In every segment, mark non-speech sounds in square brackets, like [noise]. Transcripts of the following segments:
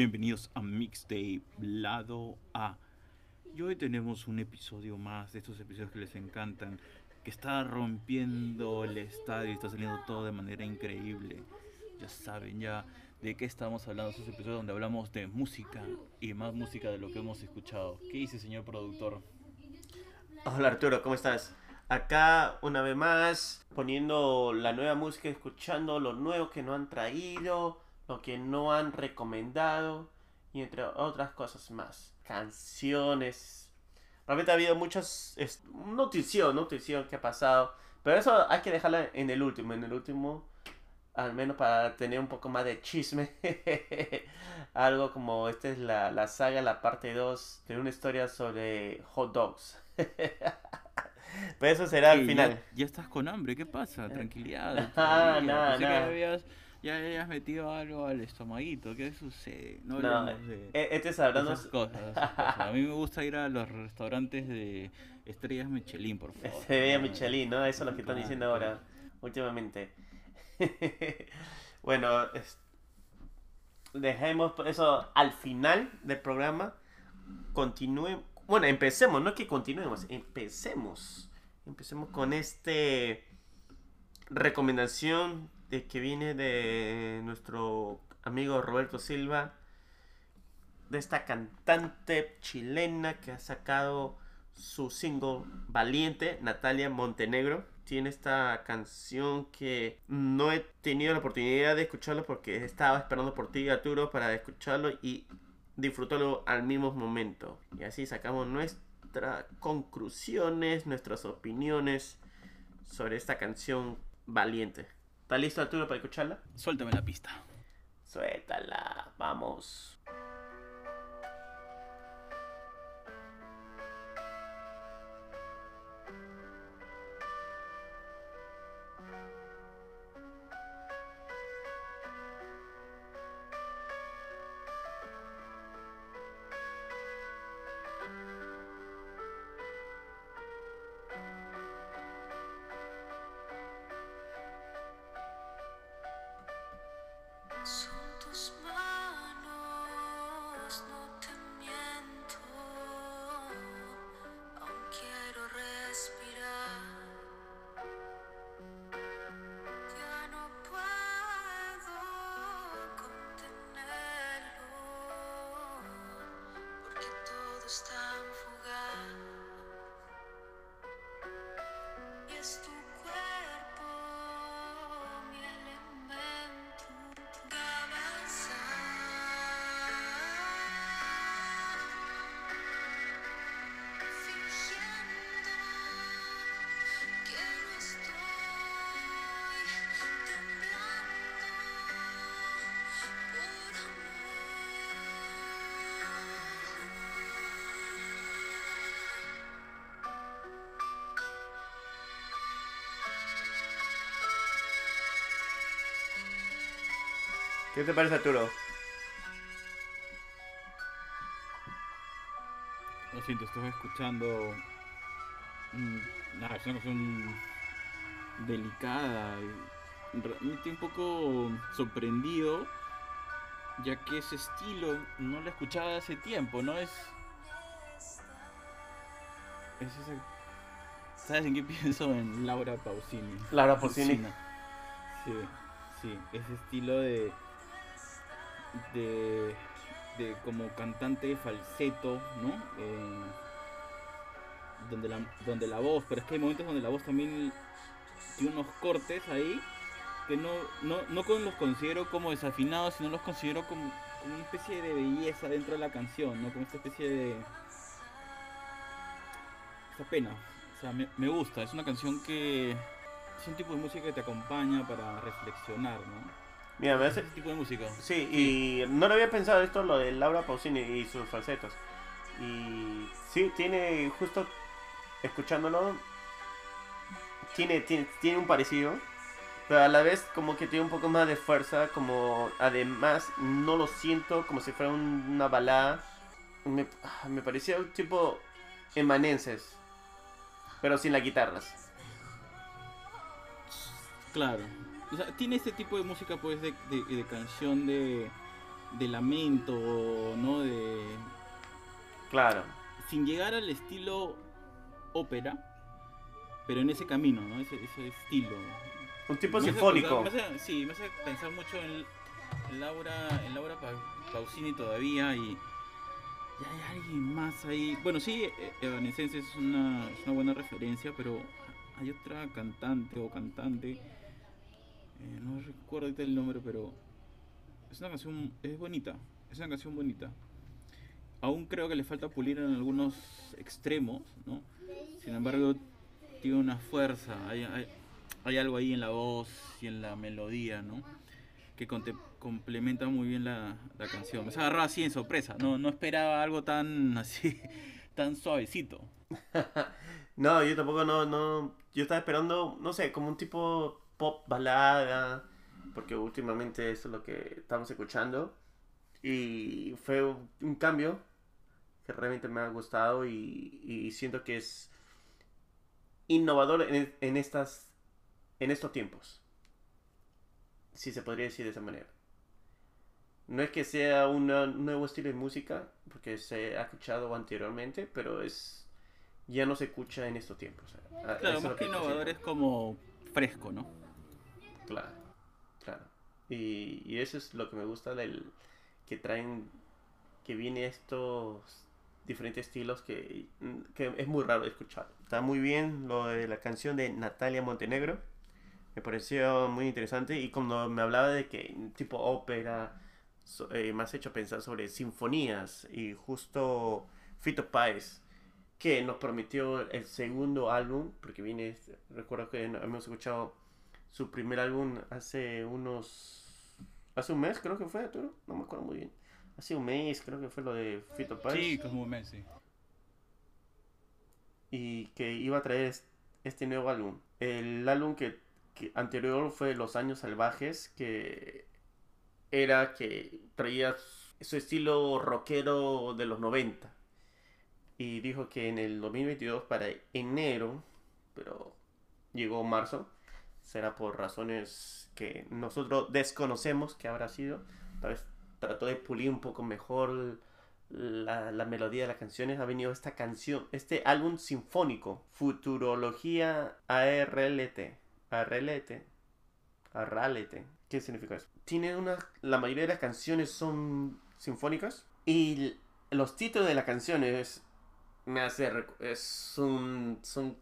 Bienvenidos a Mixtape Lado A. Y hoy tenemos un episodio más de estos episodios que les encantan, que está rompiendo el estadio está saliendo todo de manera increíble. Ya saben ya de qué estamos hablando, esos episodios donde hablamos de música y más música de lo que hemos escuchado. ¿Qué dice, señor productor? Hola Arturo, ¿cómo estás? Acá una vez más poniendo la nueva música, escuchando lo nuevo que nos han traído, lo que no han recomendado y entre otras cosas más. Canciones. Realmente ha habido muchas notición, notición que ha pasado, pero eso hay que dejarla en el último, en el último al menos para tener un poco más de chisme. [laughs] Algo como esta es la, la saga, la parte 2 de una historia sobre hot dogs. [laughs] Pero eso será al final. Ya, ya, estás con hambre, ¿qué pasa? Tranquilidad. [laughs] Ah, nada, nada. Ya habías metido algo al estomaguito, ¿qué sucede? No, No, de eh, este es hablando. esas cosas, esas cosas. A mí me [laughs] gusta ir a los restaurantes de estrellas Michelin, por favor. Veía Michelin, ¿no? Eso es lo que están diciendo ahora, últimamente. [laughs] bueno, es- dejemos eso al final del programa. Continúen. Bueno, empecemos, no es que continuemos, empecemos. Empecemos con este recomendación de que viene de nuestro amigo Roberto Silva, de esta cantante chilena que ha sacado su single Valiente, Natalia Montenegro. Tiene esta canción que no he tenido la oportunidad de escucharlo porque estaba esperando por ti, Arturo, para escucharlo y disfrutarlo al mismo momento. Y así sacamos nuestras conclusiones, nuestras opiniones sobre esta canción Valiente. ¿Está listo, Arturo, para escucharla? Suéltame la pista. Suéltala, vamos. ¿Qué te parece, Arturo? Lo siento, estoy escuchando mm, una canción que es un delicada y realmente un poco sorprendido ya que ese estilo no lo escuchaba hace tiempo, ¿no? Es, es ese... ¿Sabes en qué [laughs] pienso? En Laura Pausini. Laura Pausini. Sí, sí, ese estilo de, de, de como cantante falseto, ¿no? Donde, la, donde la voz, pero es que hay momentos donde la voz también tiene unos cortes ahí que no, no, no los considero como desafinados, sino los considero como, como una especie de belleza dentro de la canción, ¿no? Como esta especie de... Esta pena. O sea, me, me gusta, es una canción que es un tipo de música que te acompaña para reflexionar, ¿no? Mira, me hace... Ese tipo de música. Sí, y no lo había pensado esto, lo de Laura Pausini y sus falsetos. Y sí, tiene justo escuchándolo, tiene, tiene, tiene un parecido, pero a la vez como que tiene un poco más de fuerza, como además no lo siento como si fuera un- una balada. Me, ah, me parecía un tipo emanenses, pero sin las guitarras. Claro. O sea, tiene este tipo de música, pues, de, de, de canción de. de lamento, ¿no? De, Claro. sin llegar al estilo ópera, pero en ese camino, ¿no? Ese, ese estilo. Un tipo Me sinfónico. acordar- me hace- sí, me hace pensar mucho en, en Laura, en Laura Pa- Pausini todavía y, y hay alguien más ahí. Bueno, sí, eh, Evanescence es una, es una buena referencia, pero hay otra cantante o cantante, eh, no recuerdo el nombre, pero es una canción, es bonita, es una canción bonita. Aún creo que le falta pulir en algunos extremos, ¿no? Sin embargo, tiene una fuerza, hay, hay, hay algo ahí en la voz y en la melodía, ¿no? Que complementa muy bien la, la canción. Me agarró así en sorpresa, no, no esperaba algo tan así, [laughs] tan suavecito. [laughs] No, yo tampoco no, no. Yo estaba esperando, no sé, como un tipo pop balada. Porque últimamente eso es lo que estamos escuchando. Y fue un cambio que realmente me ha gustado y, y siento que es innovador en, en estas en estos tiempos. Si se podría decir de esa manera. No es que sea una- un nuevo estilo de música, porque se ha escuchado anteriormente, pero es ya no se escucha en estos tiempos. Claro, más que innovador es como fresco, ¿no? Claro, claro. Y, eso es lo que me gusta del que traen, que viene estos diferentes estilos que, es muy raro escuchar. Está muy bien lo de la canción de Natalia Montenegro. Me pareció muy interesante y cuando me hablaba de que tipo ópera, so- eh, me has hecho pensar sobre sinfonías y justo Fito Páez que nos prometió el segundo álbum, porque viene, recuerdo que hemos escuchado su primer álbum hace unos. Hace un mes, creo que fue, Arturo. No me acuerdo muy bien. Hace un mes, creo que fue lo de Fito Páez. Sí, como Messi. Y que iba a traer es- este nuevo álbum. El álbum que, que anterior fue Los Años Salvajes, que era que traía su estilo rockero de los 90. Y dijo que en el 2022, para enero, pero llegó marzo, será por razones que nosotros desconocemos que habrá sido. Tal vez trató de pulir un poco mejor la, la melodía de las canciones. Ha venido esta canción, este álbum sinfónico, Futurología ARLT. ARLT. ARLT. ¿Qué significa eso? Tiene una. La mayoría de las canciones son sinfónicas. Y los títulos de las canciones me hace. Es un. Son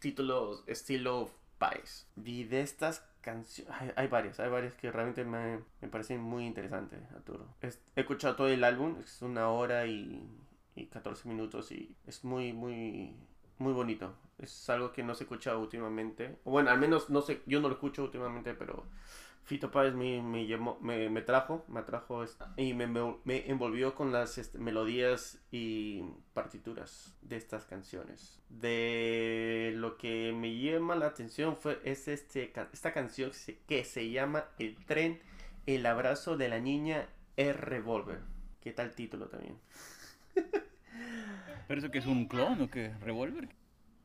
títulos estilo País. Y de estas canciones. Hay, hay varias, hay varias que realmente me, me parecen muy interesantes, Arturo. Es- he escuchado todo el álbum, es una hora y, y 14 minutos y es muy, muy, muy bonito. Es algo que no se escucha últimamente. Bueno, al menos no sé, yo no lo escucho últimamente, pero Fito Páez me, me, llamó- me, me trajo, me atrajo esta- y me, me, envolvió con las este, melodías y partituras de estas canciones. De lo que me llama la atención fue es este, esta canción que se, que se llama El tren, el abrazo de la niña, el revólver. ¿Qué tal título también? [laughs] ¿Pero eso que es un clon o qué? ¿Revolver?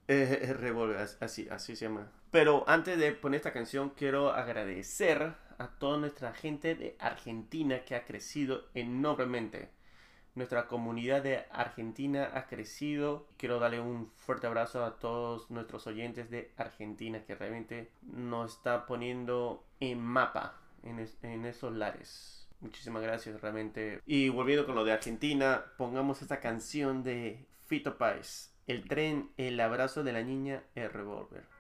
Eh, Revolver, as- así, así se llama. Pero antes de poner esta canción, quiero agradecer a toda nuestra gente de Argentina que ha crecido enormemente. Nuestra comunidad de Argentina ha crecido. Quiero darle un fuerte abrazo a todos nuestros oyentes de Argentina que realmente nos está poniendo en mapa en, es- en esos lares. Muchísimas gracias realmente. Y volviendo con lo de Argentina, pongamos esta canción de Fito Páez. El tren, el abrazo de la niña, el revólver.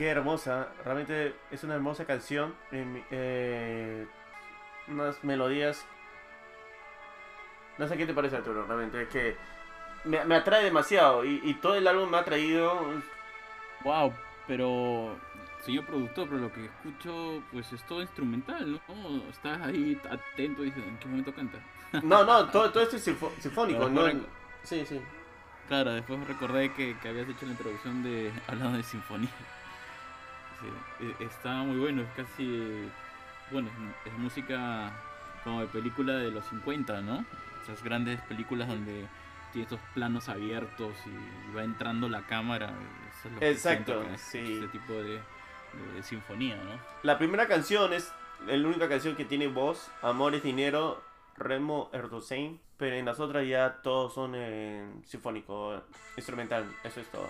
Qué hermosa, realmente es una hermosa canción. eh, unas melodías. No sé qué te parece, Arturo, realmente. Es que me, me atrae demasiado y, y todo el álbum me ha traído... Wow, pero señor productor, pero lo que escucho pues es todo instrumental, ¿no? Estás ahí atento y dices, ¿en qué momento canta? No, no, [laughs] todo, todo esto es sinfónico, ¿no? Sí, sí. Claro, después recordé que, que habías hecho la introducción de hablando de sinfonía. Sí, e- está muy bueno, es casi, bueno, es, es música como de película de los 50, ¿no? Esas grandes películas donde tiene estos planos abiertos y va entrando la cámara. Eso es lo que Exacto, que sí. Este tipo de, de sinfonía, ¿no? La primera canción es la única canción que tiene voz, Amor es Dinero, Remo Erdosain, pero en las otras ya todos son eh, sinfónico, instrumental, eso es todo.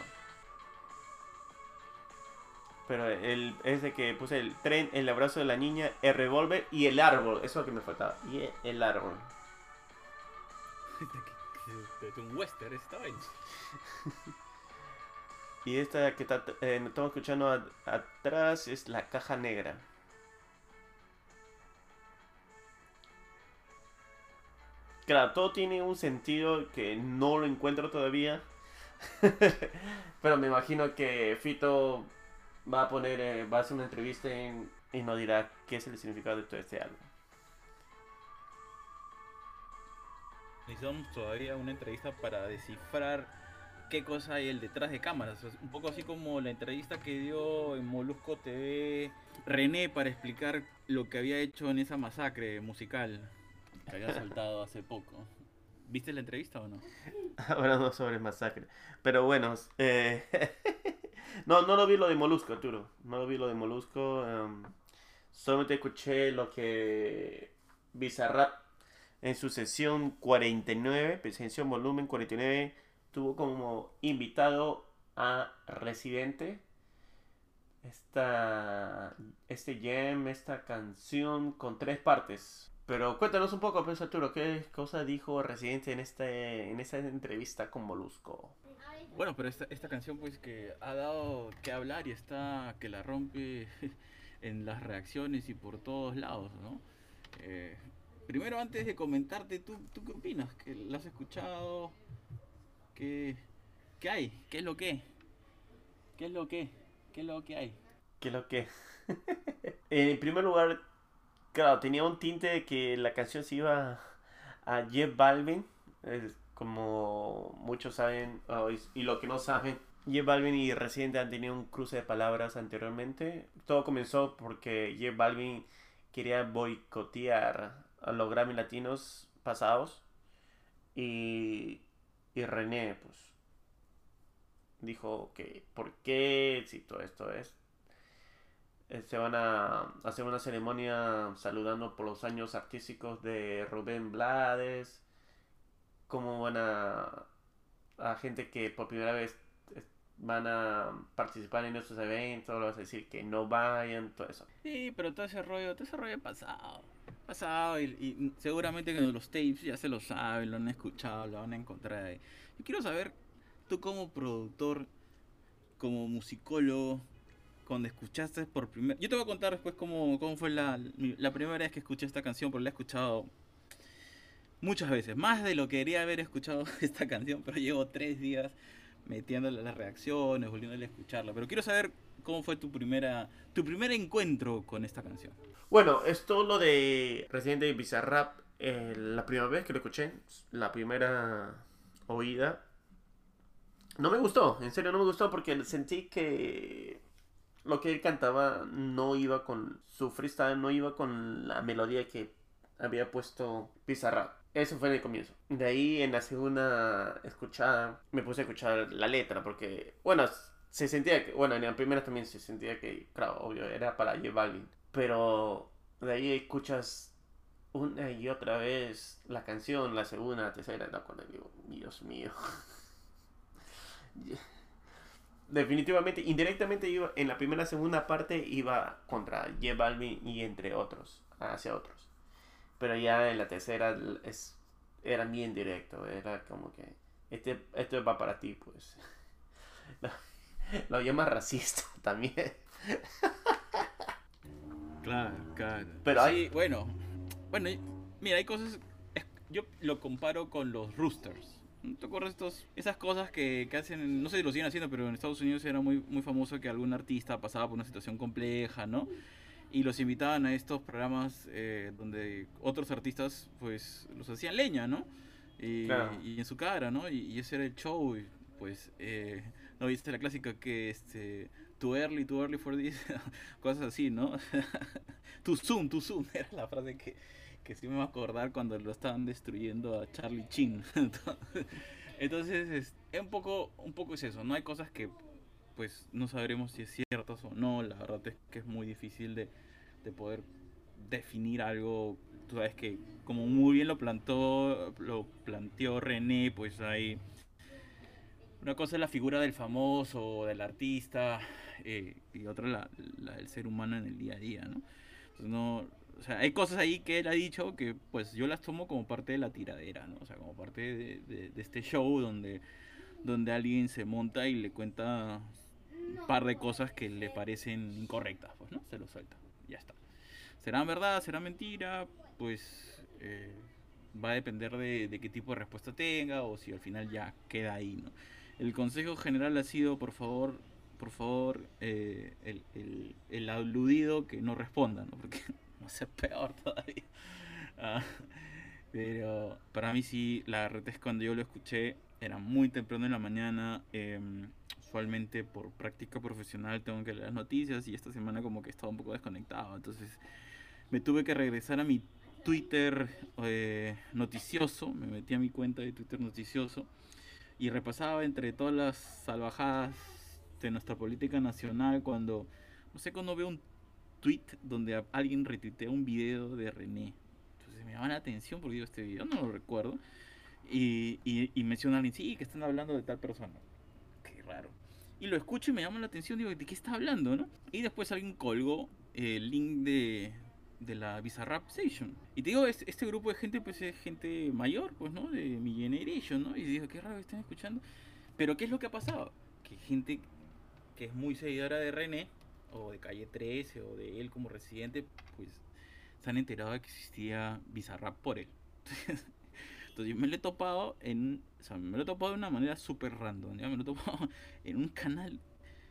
Pero el, ese que puse el tren, el abrazo de la niña, el revólver y el árbol, eso es lo que me faltaba. Y el árbol. [laughs] un western esta vez. [laughs] Y esta que está, eh, estamos escuchando a- atrás es la caja negra. Claro, todo tiene un sentido que no lo encuentro todavía. [laughs] Pero me imagino que Fito va a poner, eh, va a hacer una entrevista en- y nos dirá qué es el significado de todo este álbum. Necesitamos todavía una entrevista para descifrar qué cosa hay el detrás de cámaras. O sea, un poco así como la entrevista que dio en Molusco TV René para explicar lo que había hecho en esa masacre musical que había [laughs] soltado hace poco. ¿Viste la entrevista o no? Hablando sobre masacre. Pero bueno, eh, [laughs] no, no lo vi lo de Molusco, Arturo. No lo vi lo de Molusco. em, solamente escuché lo que Bizarrap en su sesión 49, sesión volumen 49, tuvo como invitado a Residente. Esta, este jam, esta canción con tres partes. Pero cuéntanos un poco, pues Arturo, ¿qué cosa dijo Residente en, este, en esta entrevista con Molusco? Bueno, pero esta, esta canción pues que ha dado que hablar y está que la rompe [laughs] en las reacciones y por todos lados, ¿no? Eh, primero antes de comentarte, ¿tú, ¿tú qué opinas? ¿Que la has escuchado? ¿Qué, ¿Qué hay? ¿Qué es lo que? ¿Qué es lo que? ¿Qué es lo que hay? ¿Qué lo que? [laughs] en primer lugar, claro, tenía un tinte de que la canción se iba a Jeff Balvin. Como muchos saben, oh, y, y lo que no saben, Jeff Balvin y Residente han tenido un cruce de palabras anteriormente. Todo comenzó porque Jeff Balvin quería boicotear a los Grammy Latinos pasados. Y, y René, pues, dijo que, ¿por qué? Si todo esto es eh, se van a hacer una ceremonia saludando por los años artísticos de Rubén Blades. Cómo van a, a gente que por primera vez eh, van a participar en estos eventos, vas a decir que no vayan, todo eso. Sí, pero todo ese rollo, todo ese rollo pasado. Pasado y, y seguramente que los tapes ya se lo saben, lo han escuchado, lo van a encontrar ahí. Yo quiero saber, tú como productor, como musicólogo, cuando escuchaste por primera... Yo te voy a contar después cómo, cómo fue la, la primera vez que escuché esta canción, porque la he escuchado muchas veces, más de lo que quería haber escuchado [laughs] esta canción, pero llevo tres días metiéndole las reacciones, volviéndole a escucharla. Pero quiero saber cómo fue tu primera, tu primer encuentro con esta canción. Bueno, esto lo de Residente de Bizarrap, eh, la primera vez que lo escuché, la primera oída, no me gustó, en serio no me gustó porque sentí que lo que él cantaba no iba con su freestyle, no iba con la melodía que había puesto Bizarrap. Eso fue en el comienzo. De ahí en la segunda escuchada me puse a escuchar la letra porque, bueno, se sentía que, bueno, en la primera también se sentía que, claro, obvio, era para J Balvin. Pero de ahí escuchas una y otra vez la canción, la segunda, la tercera, no, cuando digo, Dios mío. [laughs] Definitivamente, indirectamente iba, en la primera, segunda parte iba contra J Balvin y entre otros, hacia otros. Pero ya en la tercera es, era bien directo, era como que, este, esto va para ti, pues. [laughs] Lo, lo llama racista [laughs] también. Claro, claro. Pero sí, hay- bueno, bueno, y- mira, hay cosas. Yo lo comparo con los Roosters. ¿No ¿Te acuerdas estos, esas cosas que, que hacen, no sé si lo siguen haciendo, pero en Estados Unidos era muy, muy famoso que algún artista pasaba por una situación compleja, ¿no? Y los invitaban a estos programas eh, donde otros artistas, pues, los hacían leña, ¿no? Y, Claro. y en su cara, ¿no? Y, y ese era el show, y, pues, eh, ¿no viste la clásica que, este, too early, too early for this? [laughs] Cosas así, ¿no? too soon, too soon, era la frase que, que sí me va a acordar cuando lo estaban destruyendo a Charlie Chin. [laughs] Entonces, es, es un poco un poco es eso, no hay cosas que pues no sabremos si es ciertas o no, la verdad es que es muy difícil de, de poder definir algo, tú sabes que como muy bien lo plantó lo planteó René, pues hay una cosa es la figura del famoso, del artista, eh, y otra la, la del ser humano en el día a día, ¿no? Entonces, no, o sea, hay cosas ahí que él ha dicho que pues yo las tomo como parte de la tiradera, ¿no? O sea, como parte de, de- de este show donde, donde alguien se monta y le cuenta un par de cosas que le parecen incorrectas, pues, ¿no? Se lo suelta, ya está. ¿Será verdad? ¿Será mentira? Pues eh, va a depender de, de qué tipo de respuesta tenga o si al final ya queda ahí, ¿no? El consejo general ha sido, por favor, por favor, eh, el, el, el aludido que no responda, ¿no? Porque [laughs] sé, peor todavía. [laughs] Ah, pero para mí sí, la es cuando yo lo escuché era muy temprano en la mañana. em, usualmente por práctica profesional tengo que leer las noticias y esta semana como que estaba un poco desconectado. Entonces me tuve que regresar a mi Twitter eh, noticioso. Me metí a mi cuenta de Twitter noticioso y repasaba entre todas las salvajadas de nuestra política nacional cuando, no sé, cuando veo un tweet donde alguien retuitea un video de René. Entonces me llama la atención porque digo, este video no lo recuerdo. Y, y, y menciona a alguien, sí, que están hablando de tal persona. Qué raro. Y lo escucho y me llama la atención, digo, ¿de qué está hablando, no? Y después alguien colgó el link de, de la Bizarrap Station. Y te digo, es- este grupo de gente, pues es gente mayor, pues, ¿no? De mi generation, ¿no? Y digo, qué raro que están escuchando. Pero ¿qué es lo que ha pasado? Que gente que es muy seguidora de René, o de Calle 13, o de él como residente, pues se han enterado de que existía Bizarrap por él. [laughs] Entonces yo me lo he topado en, o sea, me lo he topado de una manera súper random, ¿ya? me lo he topado [laughs] en un canal,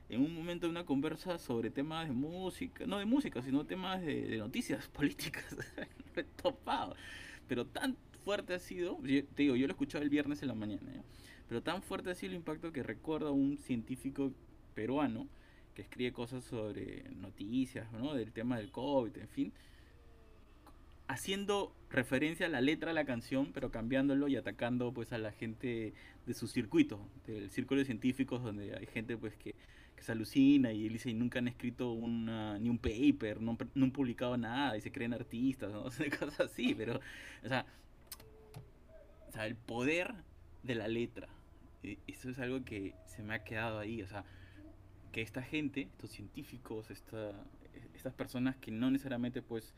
en un momento de una conversa sobre temas de música, no de música, sino temas de, noticias [laughs] políticas, lo he topado, pero tan fuerte ha sido, yo- te digo, yo lo he escuchado el viernes en la mañana, pero tan fuerte ha sido el impacto que recuerdo a un científico peruano que escribe cosas sobre noticias, ¿no? del tema del COVID, en fin, haciendo referencia a la letra de la canción, pero cambiándolo y atacando pues a la gente de su circuito, del círculo de científicos donde hay gente pues que, que se alucina y dice y nunca han escrito una, ni un paper, no, no han publicado nada y se creen artistas, ¿no? [laughs] Cosas así, pero, o sea, o sea, el poder de la letra, eh, eso es algo que se me ha quedado ahí, o sea, que esta gente, estos científicos, esta, estas personas que no necesariamente pues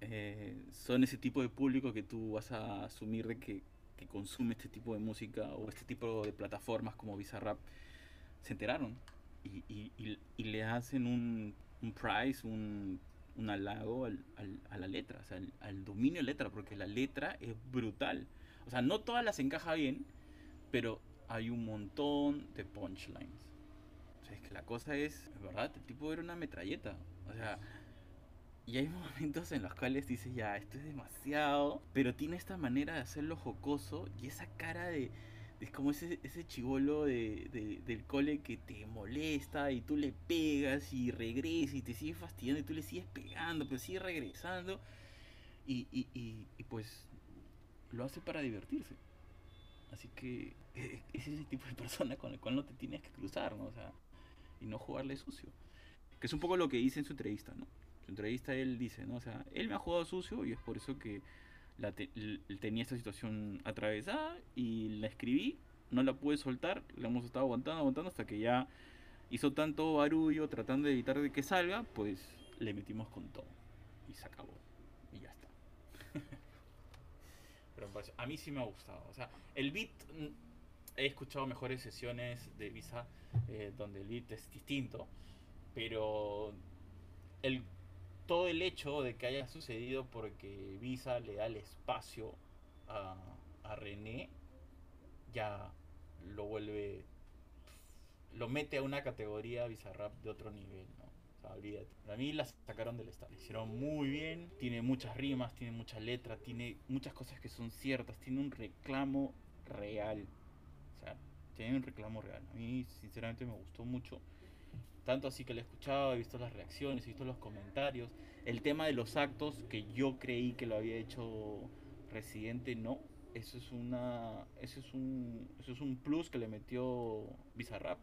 eh, son ese tipo de público que tú vas a asumir de que, que consume este tipo de música o este tipo de plataformas como Bizarrap, se enteraron y, y- y- y le hacen un, un prize, un, un halago al- al- a la letra, o sea, al, al dominio de letra, porque la letra es brutal. O sea, no todas las encaja bien, pero hay un montón de punchlines. O sea, es que la cosa es, es verdad, el tipo era una metralleta. O sea, y hay [laughs] momentos en los cuales dices, ya, esto es demasiado, pero tiene esta manera de hacerlo jocoso y esa cara de, de como ese, ese chivolo de, de- del cole que te molesta y tú le pegas y regresa y te sigue fastidiando y tú le sigues pegando, pero sigue regresando. Y, y, y, pues lo hace para divertirse. Así que eh, es ese tipo de [laughs] persona con el cual no te tienes que cruzar, ¿no? O sea, y no jugarle sucio. Que es un poco lo que dice en su entrevista, ¿no? En su entrevista él dice, ¿no? O sea, él me ha jugado sucio y es por eso que la te- tenía esta situación atravesada y la escribí, no la pude soltar, la hemos estado aguantando, aguantando hasta que ya hizo tanto barullo tratando de evitar de que salga, pues le metimos con todo y se acabó y ya está. [laughs] Pero pues, a mí sí me ha gustado, o sea, el beat mm, he escuchado mejores sesiones de Visa eh, donde el beat es distinto, pero el todo el hecho de que haya sucedido porque Visa le da el espacio a, a René ya lo vuelve, lo mete a una categoría Bizarrap de otro nivel, ¿no? Olvídate. Para mí la sacaron del estadio. Hicieron muy bien, tiene muchas rimas, tiene mucha letra, tiene muchas cosas que son ciertas, tiene un reclamo real. Tiene un reclamo real. A mí, sinceramente, me gustó mucho. Tanto así que lo he escuchado, he visto las reacciones, he visto los comentarios. El tema de los actos, que yo creí que lo había hecho Residente, no. Eso es una. Eso es un. Eso es un plus que le metió Bizarrap.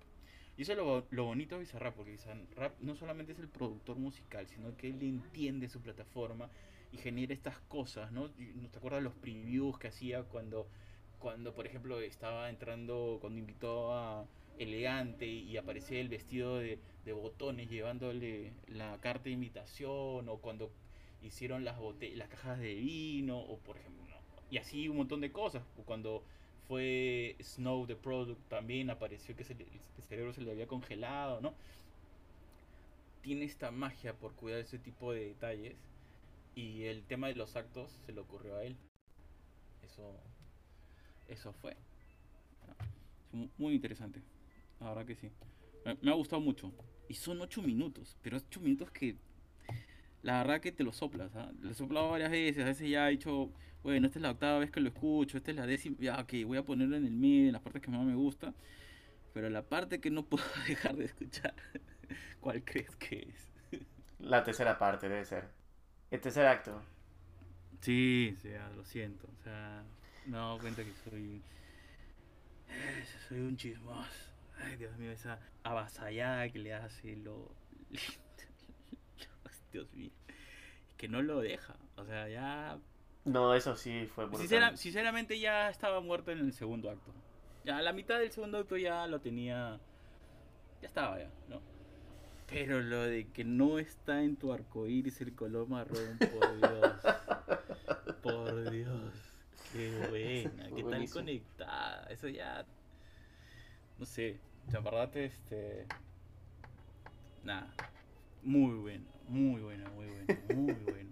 Y eso es lo, lo bonito de Bizarrap, porque Bizarrap no solamente es el productor musical, sino que él entiende su plataforma y genera estas cosas, ¿no? ¿No te acuerdas los previews que hacía cuando, cuando por ejemplo, estaba entrando, cuando invitó a Elegante y aparecía el vestido de, botones llevándole la carta de invitación, o cuando hicieron las, las cajas de vino, o por ejemplo, ¿no? y así un montón de cosas. O cuando fue Snow the Product también apareció que se le- el cerebro se le había congelado, ¿no? Tiene esta magia por cuidar ese tipo de detalles y el tema de los actos se le ocurrió a él. Eso, eso fue. Muy interesante. La verdad que sí. Me, ha gustado mucho. Y son ocho minutos, pero ocho minutos que la verdad que te lo soplas. ¿ah? Lo he soplado varias veces. A veces ya he dicho, bueno, esta es la octava vez que lo escucho, esta es la décima. Ya, ok, voy a ponerlo en el medio, en las partes que más me gusta. Pero la parte que no [laughs] puedo dejar de escuchar, [laughs] ¿cuál crees que es? La tercera parte debe ser. El tercer acto. Sí, sí, ah, lo siento. O sea, me he dado cuenta que soy. Soy un chismoso. Ay, Dios mío, esa avasallada que le hace lo. [laughs] Dios mío. Es que no lo deja. O sea, ya. No, eso sí fue. Sincera- sinceramente, ya estaba muerto en el segundo acto. Ya a la mitad del segundo acto ya lo tenía. Ya estaba, ya, ¿no? Pero lo de que no está en tu arco iris el color marrón, por Dios. [laughs] Por Dios. Qué buena, qué Buenísimo. conectada. Eso ya. No sé. En verdad, este. Nada. Muy bueno, muy bueno, muy bueno, muy [laughs] bueno.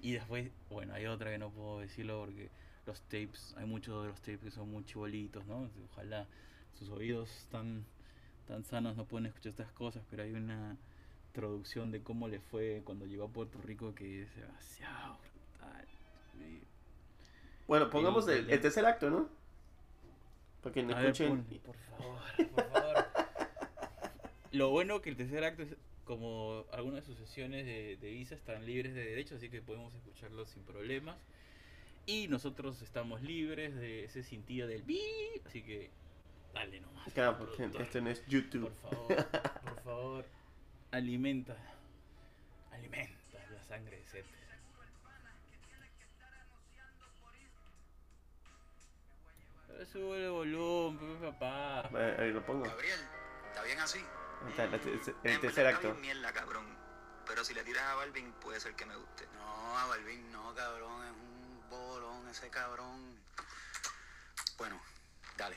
Y después, bueno, hay otra que no puedo decirlo porque los tapes, hay muchos de los tapes que son muy chibolitos, ¿no? Ojalá sus oídos tan, tan sanos no pueden escuchar estas cosas, pero hay una introducción de cómo le fue cuando llegó a Puerto Rico que es demasiado brutal. Bueno, pongamos El- el, el tercer acto, ¿no? Para que no ver, escuchen. ponle, por favor, por favor. Lo bueno que el tercer acto es como algunas de sus sesiones de, de visa están libres de derechos, así que podemos escucharlos sin problemas. Y nosotros estamos libres de ese sentido del bi, así que dale nomás. Claro, porque este no es YouTube. Por favor, por favor, [laughs] alimenta, alimenta la sangre de Seth. Sube el volumen, papá. Eh, Ahí lo pongo. Gabriel, ¿está bien así? Ahí está, el, el- el tercer acto. Está bien mierda, cabrón. Pero si le tiras a Balvin, puede ser que me guste. No, a Balvin no, cabrón, es un bolón ese cabrón. Bueno, dale.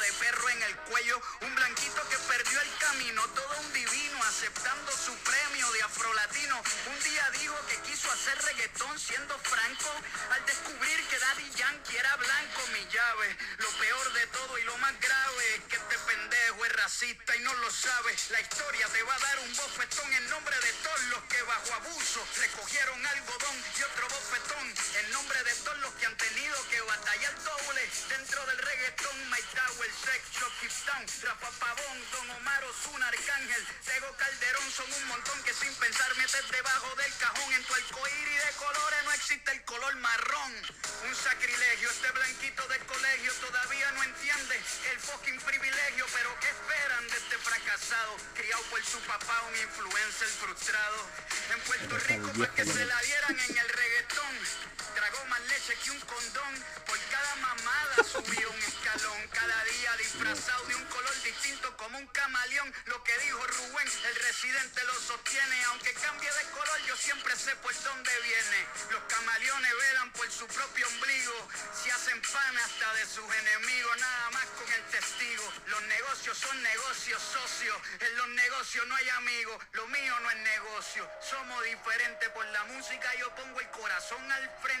de perro en el cuello. Un blanquito que perdió el camino, todo un divino aceptando su premio de afrolatino. Un día dijo que quiso hacer reggaetón siendo franco, al descubrir que Daddy Yankee era blanco, mi llave. Lo peor de todo y lo más grave es que este pendejo es racista y no lo sabe. La historia te va a dar un bofetón en nombre de todos los que bajo abuso le cogieron algodón y otro bofetón. En nombre de todos los que han tenido que batallar doble dentro del reggaetón. My Tower, Sex Shop, Down, Rafa Pavón, Don Omar Ozuna, Arcángel, Tego Calderón son un montón que sin pensar metes debajo del cajón. En tu arcoíris de colores no existe el color marrón. Un sacrilegio, este blanquito del colegio todavía no entiende el fucking privilegio. Pero ¿qué esperan de este fracasado? Criado por su papá, un influencer frustrado. En Puerto el Rico para que se la dieran en el reggaetón. Tragó más leche que un condón. Por cada mamada subió un escalón. Cada día disfrazado de un color distinto como un camaleón. Lo que dijo Rubén, el residente lo sostiene. Aunque cambie de color, yo siempre sé por dónde viene. Los camaleones velan por su propio ombligo. Se hacen pan hasta de sus enemigos. Nada más con el testigo. Los negocios son negocios socios. En los negocios no hay amigos. Lo mío no es negocio. Somos diferentes por la música. Yo pongo el corazón al frente.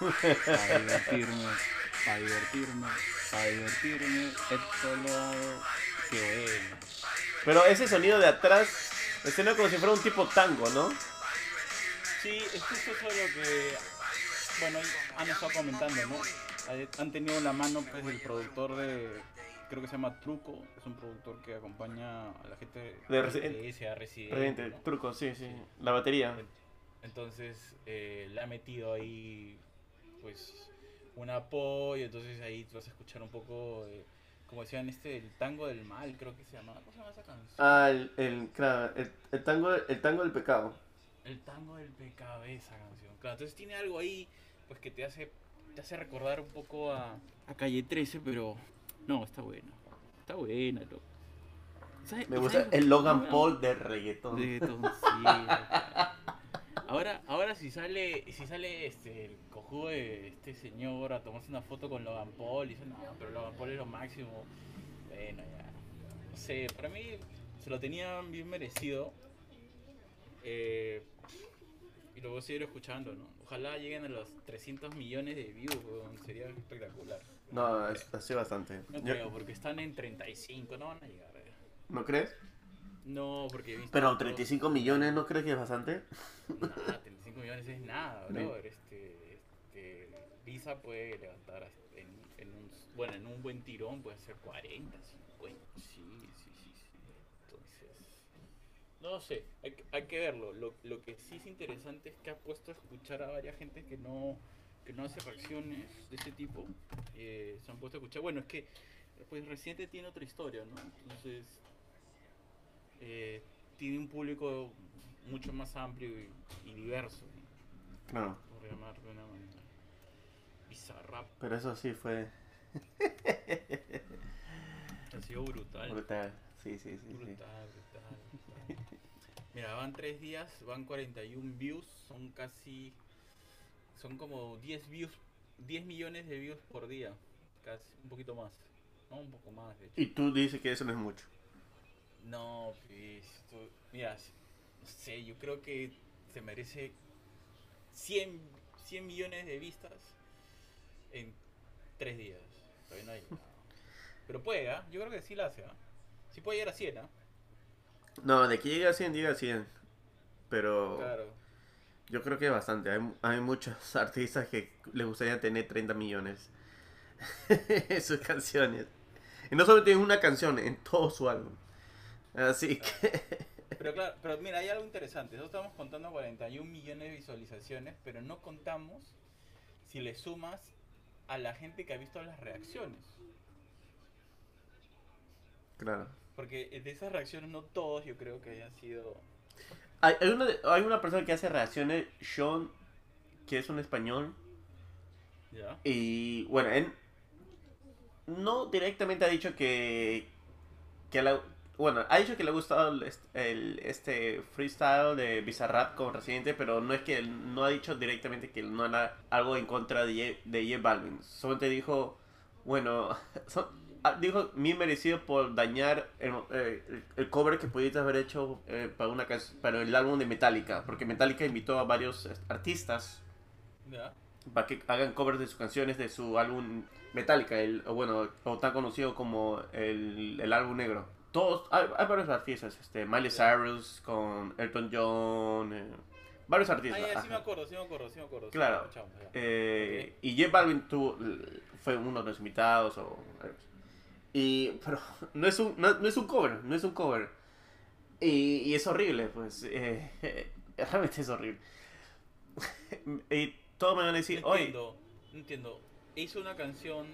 Para divertirme, para divertirme, para divertirme. Esto lo hago. Qué bueno. Pero ese sonido de atrás suena como si fuera un tipo tango, ¿no? Sí, es justo eso lo que, bueno, han estado comentando, ¿no? Han tenido la mano pues el productor de, creo que se llama Truco, es un productor que acompaña a la gente De Resident, Residente, ¿no? truco, sí, sí. La batería. Entonces eh, le ha metido ahí, pues, un apoyo, entonces ahí tú vas a escuchar un poco, eh, como decían, este, el tango del mal, creo que se llama, ¿cómo se llama esa canción? Ah, el, el, claro, el, el tango, el tango del pecado. El tango del pecado, esa canción. Claro, entonces tiene algo ahí pues que te hace te hace recordar un poco a, a Calle 13, pero no, está bueno. Está buena, loco. ¿Sabes- Me gusta el Logan Paul de reggaetón. Reggaetón, sí. [laughs] Ahora, ahora si sale, si sale este el cojudo de este señor a tomarse una foto con Logan Paul y dice, no, pero Logan Paul es lo máximo. Bueno, ya. No sé, para mí se lo tenían bien merecido. Eh, y lo voy a seguir escuchando, ¿no? Ojalá lleguen a los 300 millones de views, sería espectacular. No, es, así bastante. No Yo- creo, porque están en 35, no van a llegar. eh. ¿No crees? No, porque he. Pero otros- 35 millones, ¿no crees que es bastante? Nada, 35 millones es nada, [laughs] Sí. bro. Este, este, Visa puede levantar en, en un, bueno, en un buen tirón puede ser 40, 50. Sí, sí, sí, sí. Entonces, no sé, hay, que- hay que verlo. Lo, lo que sí es interesante es que ha puesto a escuchar a varias gente que no, que no hace reacciones de ese tipo. Eh, se han puesto a escuchar. Bueno, es que pues Residente tiene otra historia, ¿no? Entonces, eh, tiene un público mucho más amplio y, y diverso, Claro. por llamar de una manera. Bizarrap Pero eso sí fue ha sido brutal. brutal. Sí, sí, sí. sí. Brutal, brutal, brutal. Mira, van tres días, van 41 views, son casi. Son como 10 views, 10 millones de views por día. Casi, un poquito más. No, un poco más, de hecho. Y tú dices que eso no es mucho. No, pues. esto- mira, no sé, yo creo que se merece 100, 100 millones de vistas en tres días. Todavía no. [laughs] Pero puede, ¿ah? Yo creo que sí la hace, ¿ah? Sí puede llegar a 100, ¿ah? No, de que llega a 100, llega a 100. Pero Claro. yo creo que es bastante. Hay, hay muchos [laughs] artistas que les gustaría tener 30 millones [laughs] en sus canciones. Y no solo tienen una canción, en todo su álbum. Así que Pero claro, pero mira, hay algo interesante. Nosotros estamos contando 41 millones de visualizaciones, pero no contamos si le sumas a la gente que ha visto las reacciones. Claro. Porque de esas reacciones no todos yo creo que hayan sido... Hay, hay una, hay una persona que hace reacciones, Sean, que es un español. ¿Ya? Y bueno, él no directamente ha dicho que, que la- bueno, ha dicho que le ha gustado el, est- el- este freestyle de Bizarrap con Residente, pero no es que él no ha dicho directamente que no era algo en contra de J, de J Balvin. Solamente dijo, bueno, [laughs] son- ah, dijo mi merecido por dañar el, eh, el- el cover que pudiste haber hecho eh, para, una, para el álbum de Metallica, porque Metallica invitó a varios artistas para que hagan covers de sus canciones de su álbum Metallica, el, o bueno, o tan conocido como el, el álbum negro. Todos, hay, hay varios artistas, este, Miley Cyrus con Elton John, eh, varios Ah, artistas. ya, sí me acuerdo, sí me acuerdo, sí me acuerdo. sí, Claro. Eh, Y J Balvin tuvo- fue uno de los invitados. O, y, pero [laughs] no es, un, no, no es un cover, no es un cover. Y, y es horrible, pues. eh, [laughs] realmente es horrible. [laughs] y todos me van a decir, no oye, entiendo, no entiendo. Hizo una canción.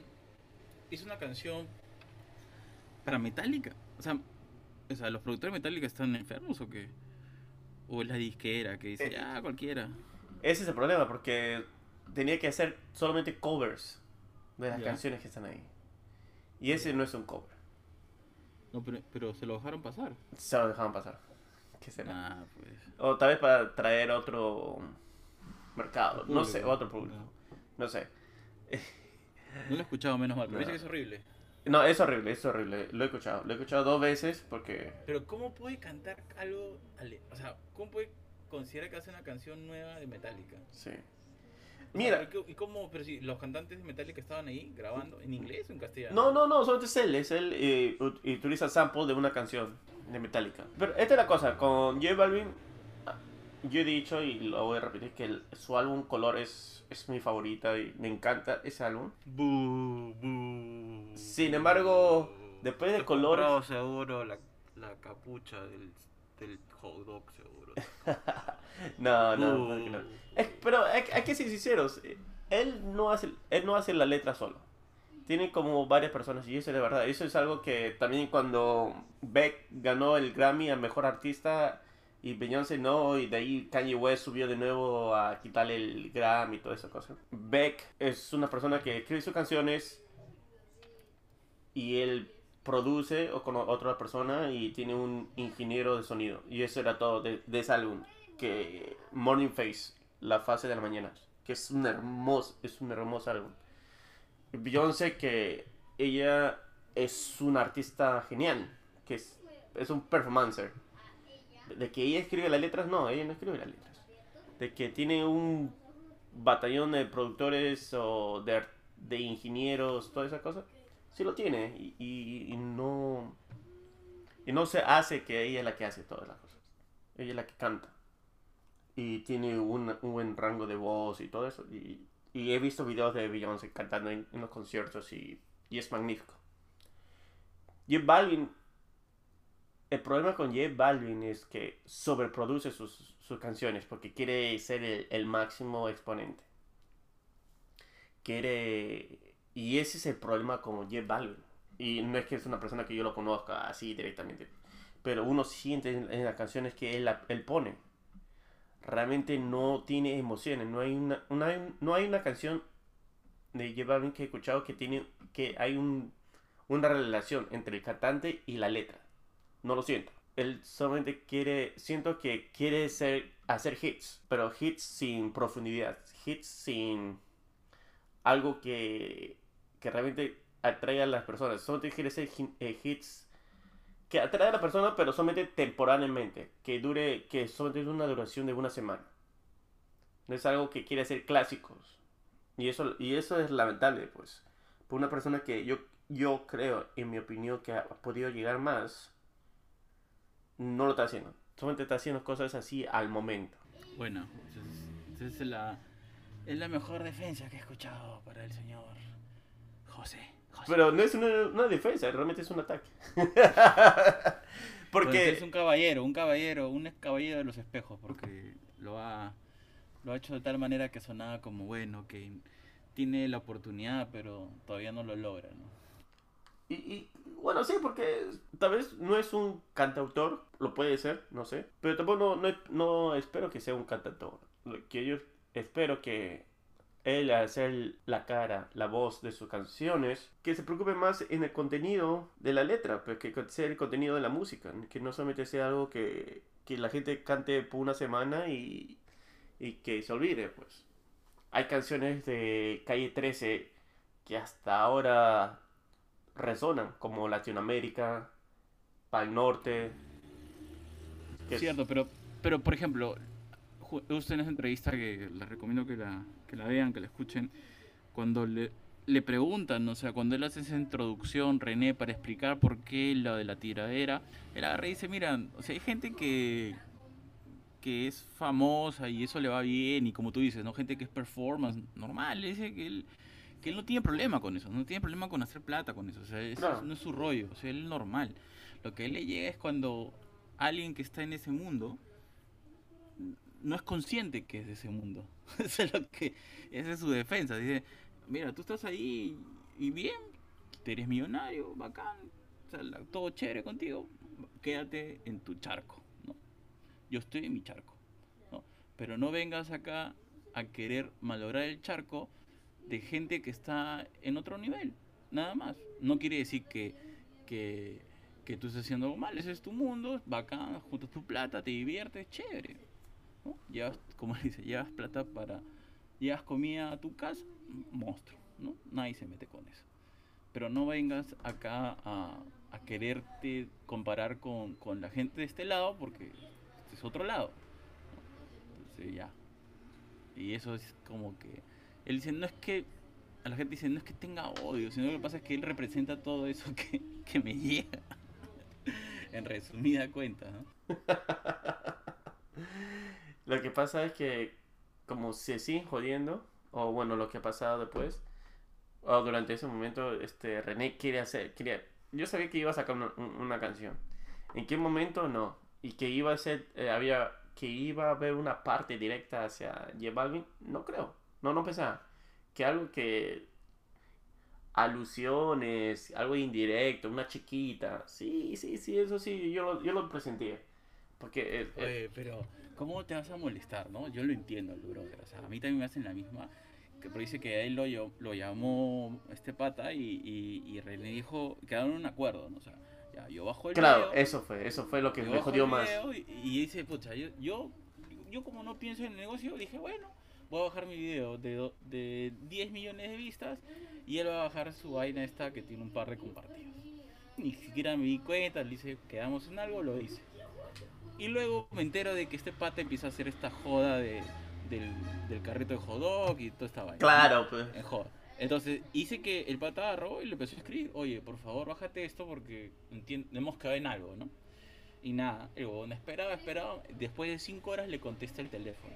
Hizo una canción. Para Metallica. O sea, o sea, ¿los productores de Metallica están enfermos o qué? O es la disquera que dice, Eh, ya, cualquiera. ese es el problema, porque tenía que hacer solamente covers de las Ya. canciones que están ahí. Y ese no es un cover. No, pero, pero se lo dejaron pasar. Se lo dejaban pasar. ¿Qué será? Ah, pues. O tal vez para traer otro mercado, no sé, otro público, no sé. No lo he escuchado menos mal, pero No. dice que es horrible. No, es horrible, es horrible, lo he escuchado, lo he escuchado dos veces porque... Pero ¿cómo puede cantar algo? ale- O sea, ¿cómo puede considerar que hace una canción nueva de Metallica? Sí. Mira, ¿pero qué- ¿y cómo? Pero si los cantantes de Metallica estaban ahí grabando, ¿en inglés o en castellano? no, no, no, solamente es él, es él eh, y utiliza sample de una canción de Metallica. Pero esta es la cosa, con J Balvin, yo he dicho y lo voy a repetir que el- su álbum Color es, es mi favorita y me encanta ese álbum. Bu, bu. Sin embargo, después de comprado seguro la, la capucha del, del hot dog, seguro. [laughs] No, no, no, no. Es- pero hay, hay que ser sinceros. Él no hace, él no hace la letra solo. Tiene como varias personas y eso es de verdad. Eso es algo que también cuando Beck ganó el Grammy a Mejor Artista y Beyoncé no, y de ahí Kanye West subió de nuevo a quitarle el Grammy y toda esa cosa. Beck es una persona que escribe sus canciones y él produce o con otra persona y tiene un ingeniero de sonido. Y eso era todo de, de ese álbum. Que Morning Face, la fase de la mañana. Que es un hermoso, es un hermoso álbum. Beyoncé que ella es una artista genial. Que es, es un performancer. De que ella escribe las letras, no, ella no escribe las letras. De que tiene un batallón de productores o de, de ingenieros, toda esa cosa. Sí lo tiene y, y- no y no se hace que ella es la que hace todas las cosas. Ella es la que canta. Y tiene un, un buen rango de voz y todo eso. Y, he visto videos de Beyoncé cantando en, en los conciertos y, y es magnífico. J Balvin, el problema con J Balvin es que sobreproduce sus, sus canciones porque quiere ser el, máximo exponente. Quiere... Y ese es el problema con J Balvin. Y no es que es una persona que yo lo conozca así directamente. Pero uno siente en, en las canciones que él, él pone. Realmente no tiene emociones. No hay una, una- no hay una canción de J Balvin que he escuchado que tiene que hay un, una relación entre el cantante y la letra. No lo siento. Él solamente quiere, siento que quiere ser, hacer hits, pero hits sin profundidad, hits sin algo que, que realmente atraiga a las personas. Solamente quiere ser eh, hits que atrae a la persona, pero solamente temporalmente, que dure, que solamente es una duración de una semana. No es algo que quiere hacer clásicos. Y eso, y eso es lamentable, pues. Por una persona que yo, yo creo, en mi opinión, que ha podido llegar más, no lo está haciendo. Solamente está haciendo cosas así al momento. Bueno, esa es, la, es la mejor defensa que he escuchado para el señor José. Pero no es una, una defensa, realmente es un ataque. [laughs] Porque es un caballero, un caballero, un caballero de los espejos, porque lo ha, lo ha hecho de tal manera que sonaba como bueno, que tiene la oportunidad, pero todavía no lo logra, ¿no? Y, bueno, sí, porque tal vez no es un cantautor, lo puede ser, no sé. Pero tampoco no, no, espero que sea un cantautor. Que yo espero que él, al ser la cara, la voz de sus canciones, que se preocupe más en el contenido de la letra, pero que sea el contenido de la música. Que no solamente sea algo que, que la gente cante por una semana y, y que se olvide, pues. Hay canciones de Calle 13 que hasta ahora resonan, como Latinoamérica, Pal Norte. Cierto, pero, pero por ejemplo, ju- justo en esa entrevista que les recomiendo que la, que la vean, que la escuchen, cuando le, le preguntan, o sea, cuando él hace esa introducción, René, para explicar por qué lo de la tiradera, él agarra y dice, mira, o sea, hay gente que, que es famosa y eso le va bien, y como tú dices, ¿no? Gente que es performance, normal, dice que él, que él no tiene problema con eso, no tiene problema con hacer plata con eso, o sea, eso Claro. no es su rollo, o sea, él es normal. Lo que a él le llega es cuando alguien que está en ese mundo no es consciente que es de ese mundo. [laughs] Eso es lo que esa es su defensa. Dice, mira, tú estás ahí y bien, te eres millonario, bacán, o sea, todo chévere contigo, quédate en tu charco, ¿no? Yo estoy en mi charco, ¿no? Pero no vengas acá a querer malograr el charco de gente que está en otro nivel, nada más. No quiere decir que, que, que tú estés haciendo algo mal, ese es tu mundo, bacán, juntas tu plata, te diviertes, chévere. ¿no? Llevas, como [laughs] dice, llevas plata para, llevas comida a tu casa, monstruo, ¿no? Nadie se mete con eso. Pero no vengas acá a, a quererte comparar con, con la gente de este lado, porque este es otro lado. ¿no? Entonces ya. Y eso es como que, él dice, no es que, a la gente dice, no es que tenga odio, sino lo que pasa es que él representa todo eso que, que me llega. en resumida cuenta, ¿no? [laughs] Lo que pasa es que como se siguen jodiendo, o bueno, lo que ha pasado después, o durante ese momento, este René quiere hacer, quería, yo sabía que iba a sacar una, un- una canción. ¿En qué momento? No. Y que iba a ser, eh, había, que iba a haber una parte directa hacia J Balvin, no creo. No, no pensaba. Que algo que alusiones, algo indirecto, una chiquita. Sí, sí, sí, eso sí, yo lo, yo lo presenté. Porque eh, Oye, pero ¿cómo te vas a molestar, no? Yo lo entiendo, el brother. O sea, a mí también me hacen la misma. Que pero dice que él lo, lo llamó este pata y, y, y René dijo, quedaron en un acuerdo, ¿no? O sea, ya, yo bajo el Claro, video, eso fue, eso fue lo que me jodió más. Y, y dice, pucha, yo, yo, yo como no pienso en el negocio, dije, bueno, voy a bajar mi video de, do- de 10 millones de vistas y él va a bajar su vaina esta que tiene un par de compartidos. Ni siquiera me di cuenta, le dice, quedamos en algo, lo hice. Y luego me entero de que este pata empieza a hacer esta joda de, del, del carrito de hot dog y toda esta vaina. Claro, pues. En joda. Entonces hice que el pata agarró y le empezó a escribir, oye, por favor, bájate esto porque hemos quedado en algo, ¿no? Y nada, el huevón esperaba, esperaba. Después de cinco horas le contesta el teléfono.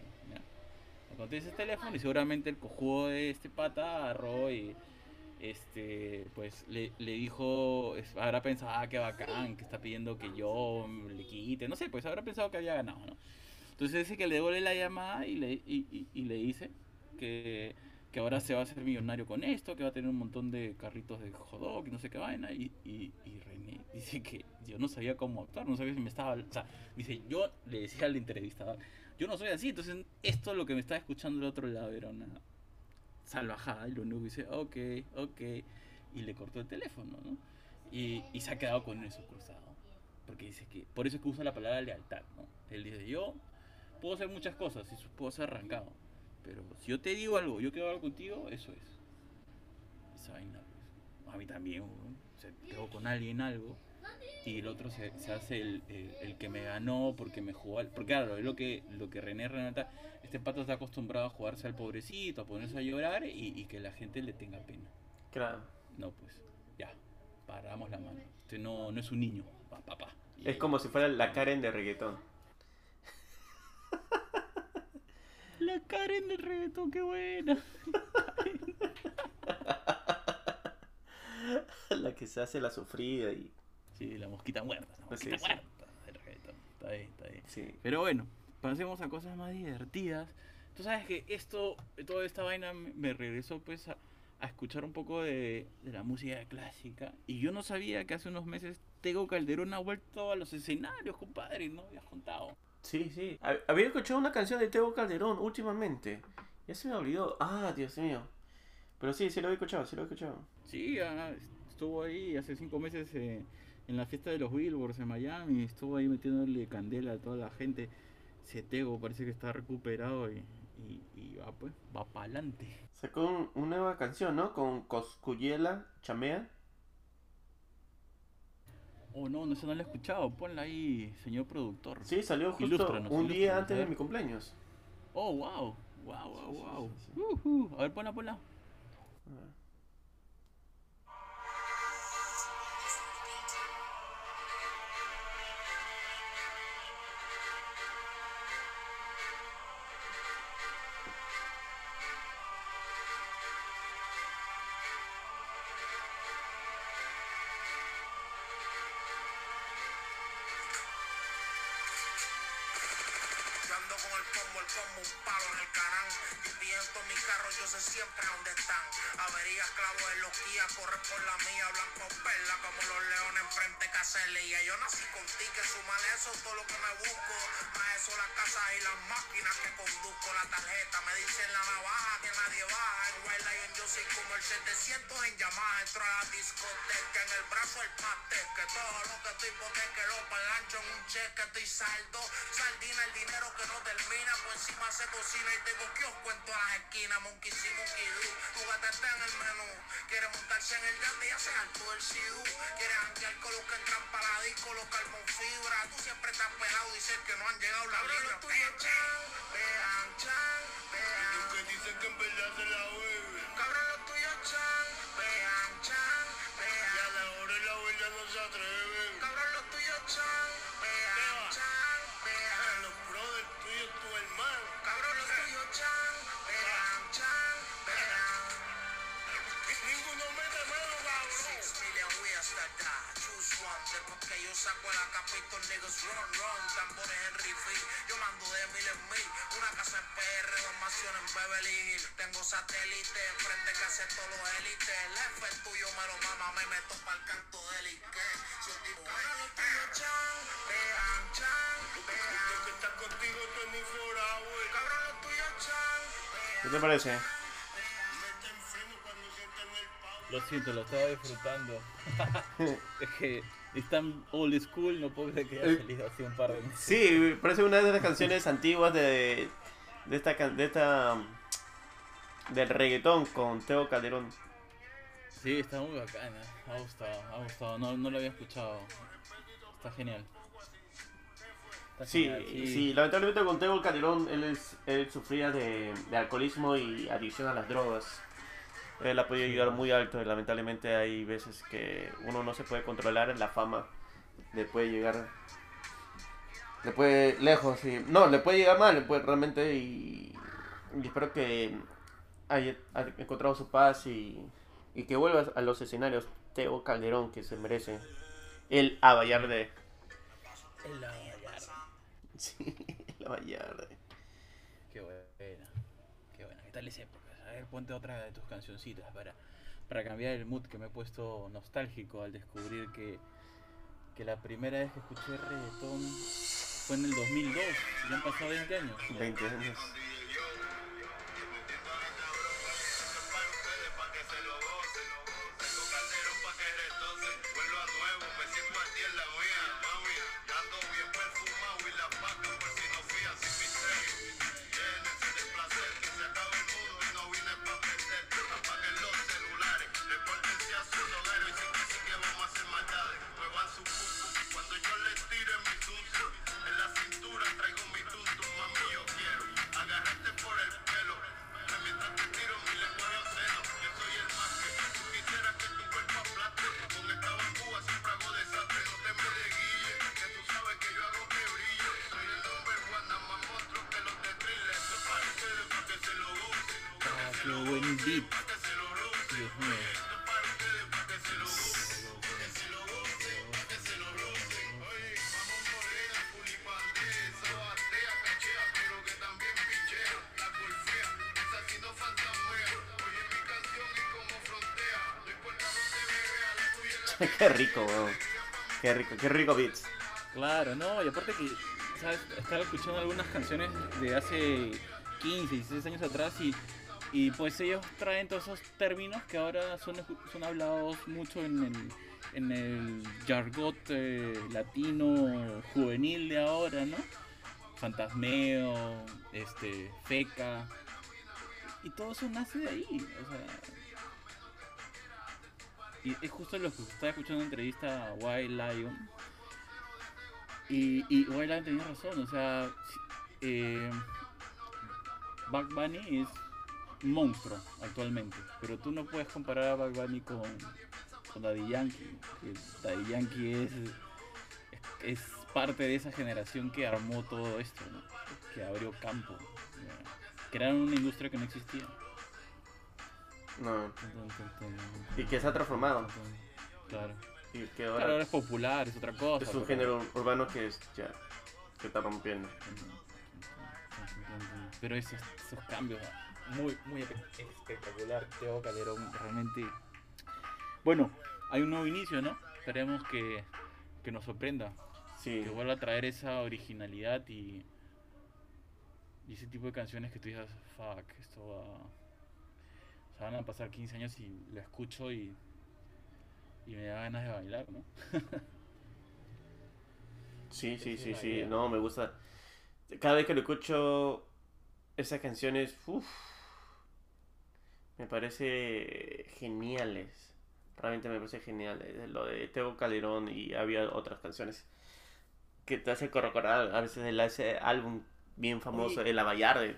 Contesta el teléfono y seguramente el cojudo de este pata agarró y este pues le, le dijo, habrá pensado, ah, qué bacán, que está pidiendo que yo le quite, no sé, pues habrá pensado que había ganado, ¿no? Entonces dice que le devuelve la llamada y le, y, y- y le dice que, que ahora se va a hacer millonario con esto, que va a tener un montón de carritos de hot y no sé qué vaina. Y, y René dice que yo no sabía cómo actuar, no sabía si me estaba... O sea, dice, yo le decía al entrevistador, yo no soy así, entonces esto lo que me estaba escuchando del otro lado era una salvajada. Y lo único dice, ok, ok. Y le cortó el teléfono, ¿no? Y, y se ha quedado con eso cruzado. Porque dice que, por eso es que usa la palabra lealtad, ¿no? Él dice, yo puedo hacer muchas cosas y puedo ser arrancado. Pero si yo te digo algo, yo quiero hablar contigo, eso es. Esa vaina, pues. A mí también, weón. O sea, tengo con alguien algo y el otro se, se hace el, el- el que me ganó porque me jugó al... Porque claro, es lo que, lo que René Renata, este pato está acostumbrado a jugarse al pobrecito, a ponerse a llorar y, y que la gente le tenga pena. Claro. No, pues, ya, paramos la mano. Este no, no es un niño, pa- papá. Es como si fuera la Karen de reggaetón. [laughs] La Karen del reggaetón, qué buena. [laughs] La que se hace la sufrida y... Sí, la mosquita muerta. La Sí, mosquita sí. muerta del reggaetón. Está bien, está. Sí. Pero bueno, pasemos a cosas más divertidas. Tú sabes que esto, toda esta vaina me me regresó pues a, a escuchar un poco de, de la música clásica. Y yo no sabía que hace unos meses Tego Calderón ha vuelto a los escenarios, compadre. No habías contado. Sí, sí. Ha- Había escuchado una canción de Teo Calderón últimamente. Ya se me olvidó. Ah, Dios mío. Pero sí, sí lo he escuchado, sí lo he escuchado. Sí, ah, estuvo ahí hace cinco meses eh, en la fiesta de los Billboards en Miami. Estuvo ahí metiéndole candela a toda la gente. Ese Tego parece que está recuperado y, y, y va pues, va para adelante. Sacó un- una nueva canción, ¿no? Con Coscuyela Chamea. Oh, no, no, eso no lo he escuchado. Ponla ahí, señor productor. Sí, salió justo un día antes a de ver. mi cumpleaños. Oh, wow. Wow, wow, Sí, sí, wow. sí, sí. Ujú. A ver, ponla, ponla. Yo combo, un palo en el canal. Y viento mi carro, yo sé siempre dónde están. Averías, clavos en los Kia, corre por la mía, blanco perla como los leones enfrente Caselía. Yo nací con ticket, sumale eso todo lo que me busco. Más eso las casas y las máquinas que conduzco. La tarjeta me dicen la navaja que nadie baja. Soy como el 700 en Yamaha. Entro a la discoteca, en el brazo el pastel. Que todo lo que estoy hipoteque lo palancho en un cheque, estoy saldo. Sardina, el dinero que no termina. Por encima se cocina y tengo kiosco en todas las esquinas. Monkey sí, monkey do. Tu gata está en el menú. Quiere montarse en el yate y hace alto el sidú. Quiere janguear con los que entran para la disco, los carbon fibra. Tú siempre estás pelado, dices que no han llegado las libras. Vean, chan, vean. Los que dicen que en verdad se la capito, niggas run, run. Tambores en refill. Yo mando de mil en mil. Una casa en PR, dos mansiones en Beverly Hills. Tengo satélite, enfrente que hace todos los élites. El jefe tuyo me lo mama, me meto pa'l canto del Ike. Si un tipo es chan, vean, chan, vean. Que está contigo 24 hours. Cabrón, lo tuyo, chan, vean. ¿Qué te parece? Lo siento, lo estaba disfrutando. [laughs] es que es tan old school, no puedo creer que haya salido hace un par de meses. Sí, parece una de las canciones antiguas de, de esta can- de esta del reggaetón con Teo Calderón. Sí, está muy bacana. Ha gustado, ha gustado. No, no lo había escuchado. Está genial. Está Sí, genial, sí, lamentablemente con Teo Calderón él, es- él sufría de, de alcoholismo y adicción a las drogas. Él ha podido llegar muy alto y lamentablemente hay veces que uno no se puede controlar en la fama. Le puede llegar... Le puede lejos y... No, le puede llegar mal, puede realmente y... y espero que haya, encontrado su paz y, y que vuelva a los escenarios Teo Calderón que se merece. El Abayarde. El Abayarde. Sí, [laughs] el Abayarde. Qué buena, qué buena. ¿Qué tal ver, ponte otra de tus cancioncitas para, para cambiar el mood que me he puesto nostálgico al descubrir que, que la primera vez que escuché reggaetón fue en el 2002. Ya han pasado 20 años. 20 años. [laughs] qué rico. Qué rico, qué rico beats. Claro, no, y aparte que, ¿sabes? Estaba escuchando algunas canciones de hace 15, 16 años atrás y, y pues ellos traen todos esos términos que ahora son, son hablados mucho en el, en el jargot eh, latino juvenil de ahora, ¿no? Fantasmeo, este, feca, y todo eso nace de ahí, o sea... Y es justo lo que estaba escuchando en entrevista a White Lion, y, y Wayland tenía razón, o sea, eh, Bug Bunny es un monstruo actualmente, pero tú no puedes comparar a Bug Bunny con, con Daddy Yankee, Daddy Yankee es, es, parte de esa generación que armó todo esto, ¿no? que abrió campo, crearon una industria que no existía. No. Y que se ha transformado. Claro. Y que Claro, ahora ahora es popular, es otra cosa. es un pero- género urbano que es ya. que está rompiendo. Pero esos, esos cambios, muy, muy espe- espectacular. Teo Calderón, realmente. Bueno, hay un nuevo inicio, ¿no? Esperemos que, que nos sorprenda. Sí. Que vuelva a traer esa originalidad y. Y ese tipo de canciones que tú digas, fuck, esto va. Sea, van a pasar 15 años y lo escucho y. Y me da ganas de bailar, ¿no? [laughs] Sí, sí, sí, sí. No, me gusta. Cada vez que lo escucho, esas canciones, uff, me parece geniales. Realmente me parece geniales. Lo de Teo Calderón y había otras canciones que te hacen recordar a veces el ese álbum bien famoso, Oye. El Abayarde.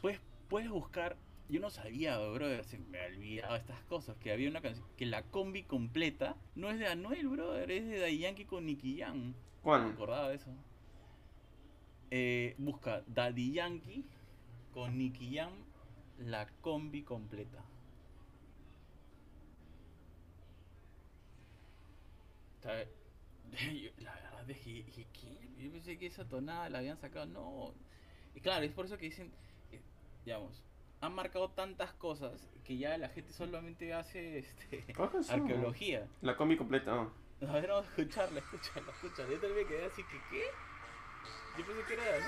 Puedes, puedes buscar. Yo no sabía, brother, se me olvidado estas cosas. Que había una canción. Que la combi completa no es de Anuel, brother, es de Daddy Yankee con Nicky Jam. No me ¿Cuál? acordaba de eso. Eh, busca Daddy Yankee con Nicky Jam, la combi completa. [laughs] Yo- la verdad es que dije, ¿qué? Yo pensé que esa tonada la habían sacado. No. Y claro, es por eso que dicen, eh, digamos, han marcado tantas cosas que ya la gente solamente hace este, arqueología. La combi completa. oh. A ver, vamos a escucharla, escúchala, escúchala. Yo también quedé así que, ¿qué? Yo pensé que era de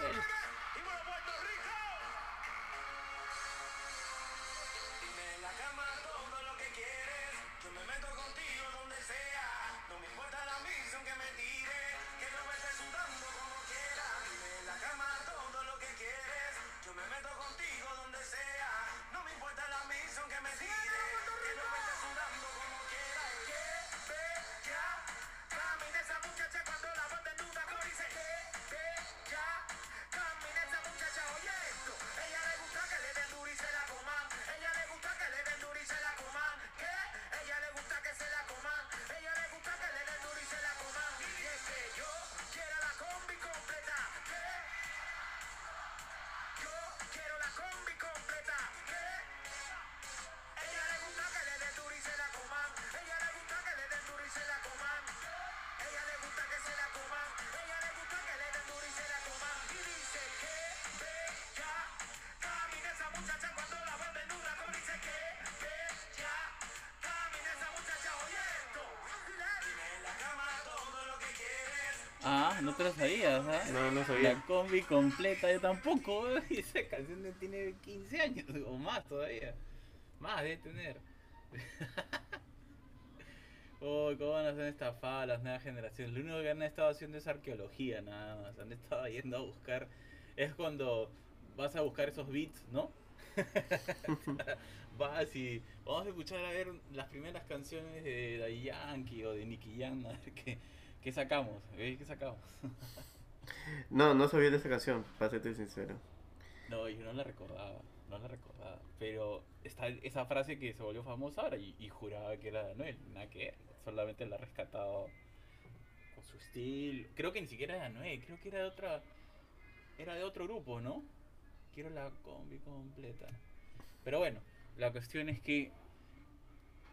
Ah, no te lo sabías, ¿ah? No, no sabía. La combi completa, yo tampoco. [laughs] Y esa canción tiene 15 años o más todavía. Más debe tener. [laughs] Oh, cómo van a ser estafadas las nuevas generaciones. Lo único que han estado haciendo es arqueología, nada más. Han estado yendo a buscar. Es cuando vas a buscar esos beats, ¿no? [laughs] vas y vamos a escuchar a ver las primeras canciones de Yankee o de Nicky Jam, a ver qué, qué sacamos. ¿Veis qué sacamos? [laughs] No, no sabía de esa canción, para serte sincero. No, yo no la recordaba, no la recordaba. Pero está esa frase que se volvió famosa ahora y, y juraba que era de Anuel, nada que ver. Solamente la ha rescatado con su estilo. Creo que ni siquiera era de Anuel, creo que era de otra. Era de otro grupo, ¿no? Quiero la combi completa. Pero bueno, la cuestión es que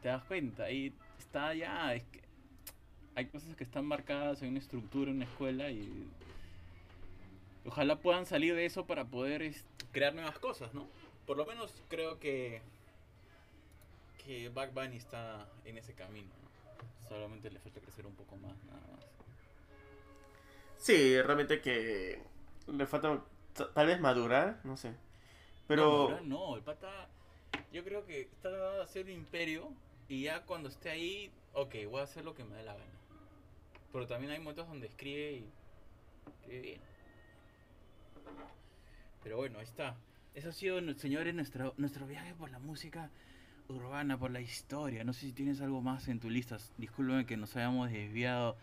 te das cuenta, ahí está ya, es que hay cosas que están marcadas en una estructura, en una escuela y ojalá puedan salir de eso para poder crear nuevas cosas, ¿no? Por lo menos creo que que Back Bunny está en ese camino, ¿no? solamente le falta crecer un poco más, nada más. Sí, realmente que le falta tal vez madurar, no sé. No, Pero ahora no, el pata, yo creo que está tratando de hacer un imperio y ya cuando esté ahí, ok, voy a hacer lo que me dé la gana. Pero también hay momentos donde escribe y escribe bien. Pero bueno, ahí está. Eso ha sido, señores, nuestro, nuestro viaje por la música urbana, por la historia. No sé si tienes algo más en tu lista. Discúlpame que nos hayamos desviado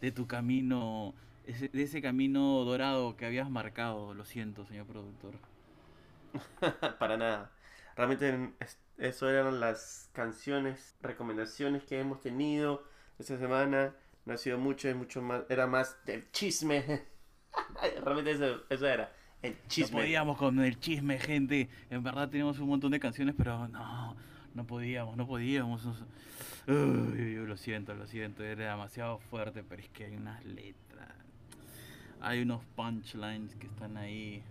de tu camino, de ese camino dorado que habías marcado. Lo siento, señor productor. [laughs] para nada. Realmente es- eso eran las canciones, recomendaciones que hemos tenido esta semana. No ha sido mucho, es mucho más, era más del chisme. [laughs] Realmente eso, eso era, el No chisme. podíamos con el chisme, gente. En verdad tenemos un montón de canciones, pero no, no podíamos, no podíamos. Uy, lo siento, lo siento, era demasiado fuerte, pero es que hay unas letras. Hay unos punchlines que están ahí.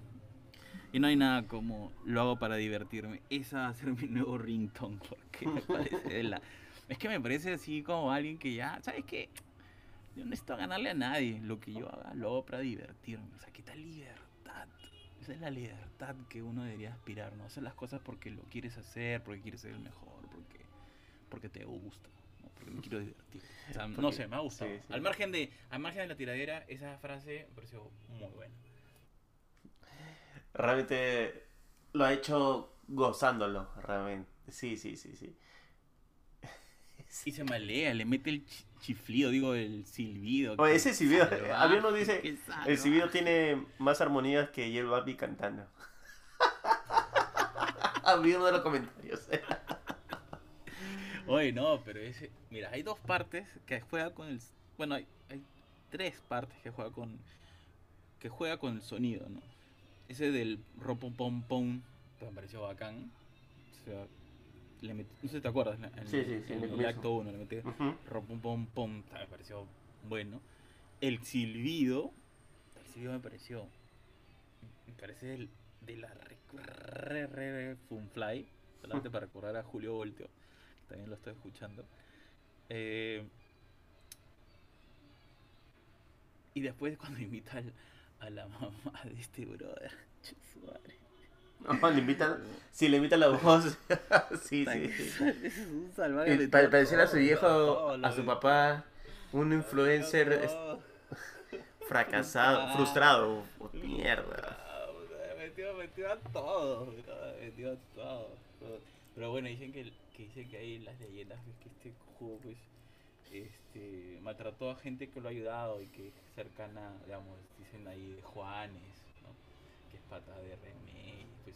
Y no hay nada como lo hago para divertirme. Esa va a ser mi nuevo ringtone, [laughs] porque me parece de la... Es que me parece así como alguien que ya, ¿sabes qué? Yo no necesito ganarle a nadie. Lo que yo haga, lo hago para divertirme. O sea, ¿qué tal libertad? Esa es la libertad que uno debería aspirar, ¿no? Hacer las cosas porque lo quieres hacer, porque quieres ser el mejor, porque, porque te gusta, ¿no? porque me quiero divertir. O sea, no sé, me ha gustado. sí, sí. Al margen de, al margen de la tiradera, esa frase me pareció muy buena. Realmente lo ha hecho gozándolo, realmente. Sí, sí, sí, sí. Y se malea, le mete el chiflido, digo, el silbido. Oye, ese silbido, salvaje, había uno dice, el silbido tiene más armonías que J Balvin cantando. [laughs] Había uno de los comentarios. Oye, no, pero ese. Mira, hay dos partes que juega con el. Bueno, hay, hay tres partes que juega con. Que juega con el sonido, ¿no? Ese del ropom pom pom. Me pareció bacán. O sea, le metí. No sé si te acuerdas. En, Sí, sí, sí, en el en el acto 1 le metí. Ropom pom pom. sea, Me pareció bueno. El silbido. El silbido me pareció. Me parece del- de la re, re, re, Funfly. Solamente para recordar a Julio Volteo. que También lo estoy escuchando. Eh, y después cuando invita al- a la mamá de este brother. [laughs] madre. [laughs] No, le invitan, si le invitan la voz, [laughs] sí, sí, [laughs] para parecer a su viejo, a su papá, un influencer fracasado, Ah. frustrado. Mierda. Ah, Metió, metió a todo, metió a todo. Pero bueno, dicen que, que dicen que hay las leyendas que este juego pues este maltrató a gente que lo ha ayudado y que es cercana, digamos, dicen ahí de Juanes, ¿no? Que es pata de y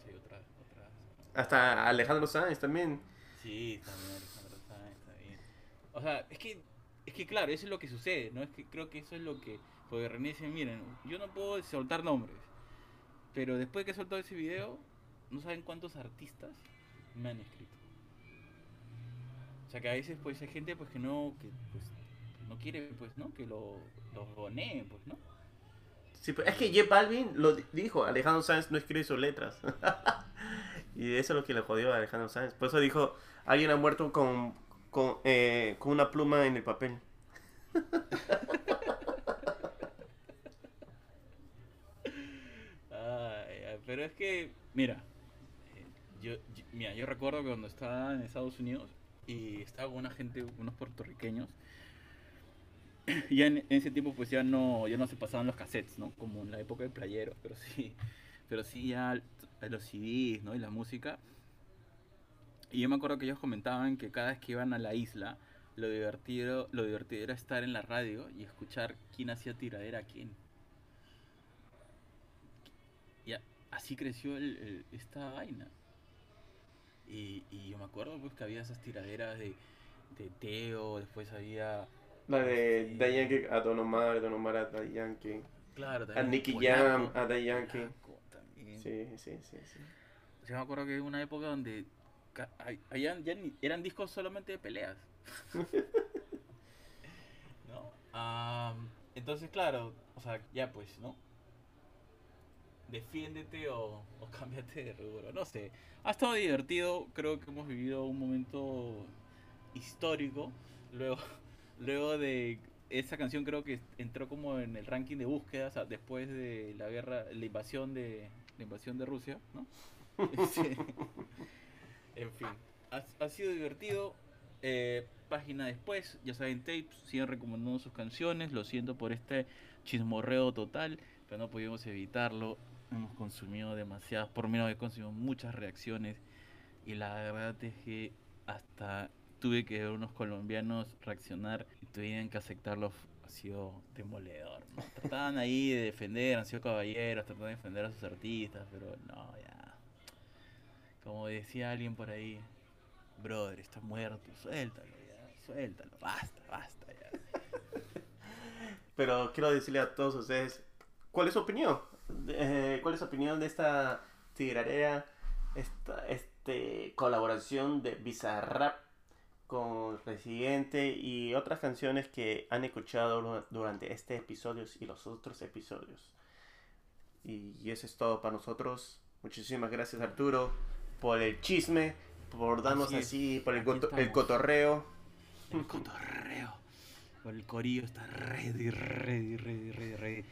pues hay otras, otras. Hasta Alejandro Sáenz también. Sí, también Alejandro Sáenz, también. O sea, es que, es que claro, eso es lo que sucede, ¿no? Es que creo que eso es lo que. Porque René dice, miren, yo no puedo soltar nombres. Pero después que he soltado ese video, no saben cuántos artistas me han escrito. O sea que a veces pues hay gente pues que no, que pues no quiere pues, ¿no? Que lo, lo boneen, pues, ¿no? Sí, es que J Balvin lo di- dijo, Alejandro Sáenz no escribe sus letras. [laughs] y eso es lo que le jodió a Alejandro Sáenz. Por eso dijo, alguien ha muerto con, con, eh, con una pluma en el papel. [laughs] Pero es que, mira, eh, yo, yo- mira, yo recuerdo cuando estaba en Estados Unidos y estaba con una gente, unos puertorriqueños, [clears throat] ya en, ese tiempo pues ya no, ya no se pasaban los cassettes, ¿no? Como en la época del playero, pero sí, pero sí ya los CDs, ¿no? Y la música. Y yo me acuerdo que ellos comentaban que cada vez que iban a la isla, lo divertido, lo divertido era estar en la radio y escuchar quién hacía tiradera a quién. Y así creció el- esta vaina. Y, y yo me acuerdo pues que había esas tiraderas de, de Teo, después había... La de. Daddy Yankee a Don Omar, Don Omar a Daddy Yankee. Claro, A también Nicky Polaco, Jam, a Daddy Yankee. También. Sí, sí, sí, sí. Yo me acuerdo que hubo una época donde habían- ya ni- eran discos solamente de peleas. [laughs] ¿No? Entonces, claro, o sea, ya pues, ¿no? Defiéndete o, o cámbiate de rubro. No sé. Ha estado divertido. Creo que hemos vivido un momento histórico. Luego, Luego de esa canción creo que entró como en el ranking de búsquedas después de la guerra, la invasión de la invasión de Rusia, ¿no? [laughs] En fin, ha, ha sido divertido. Eh, página después, ya saben, tapes, siguen recomendando sus canciones. Lo siento por este chismorreo total, pero no pudimos evitarlo. Hemos consumido demasiadas, por menos he consumido muchas reacciones. Y la verdad es que hasta tuve que ver unos colombianos reaccionar y tuvieron que aceptarlo. Ha sido demoledor. ¿no? Trataban ahí de defender, han sido caballeros, trataban de defender a sus artistas, pero no, ya. Como decía alguien por ahí, brother, está muerto, suéltalo ya, suéltalo, basta, basta ya. [laughs] Pero quiero decirle a todos ustedes, ¿cuál es su opinión? Eh, ¿Cuál es su opinión de esta tirarea, esta este, colaboración de Bizarrap con Residente y otras canciones que han escuchado du- durante este episodio y los otros episodios? Y, eso es todo para nosotros. Muchísimas gracias Arturo por el chisme, por darnos Así así, por el, coto- el cotorreo. El cotorreo. El corillo está ready, ready, ready, ready, ready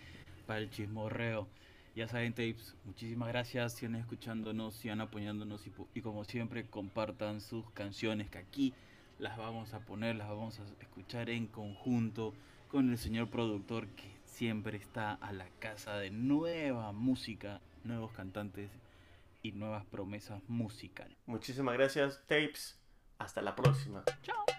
para el chismorreo. Ya saben, tapes, muchísimas gracias. Sigan escuchándonos, sigan apoyándonos y, y como siempre, compartan sus canciones que aquí las vamos a poner, las vamos a escuchar en conjunto con el señor productor que siempre está a la casa de nueva música, nuevos cantantes y nuevas promesas musicales. Muchísimas gracias, Tapes. Hasta la próxima. Chao.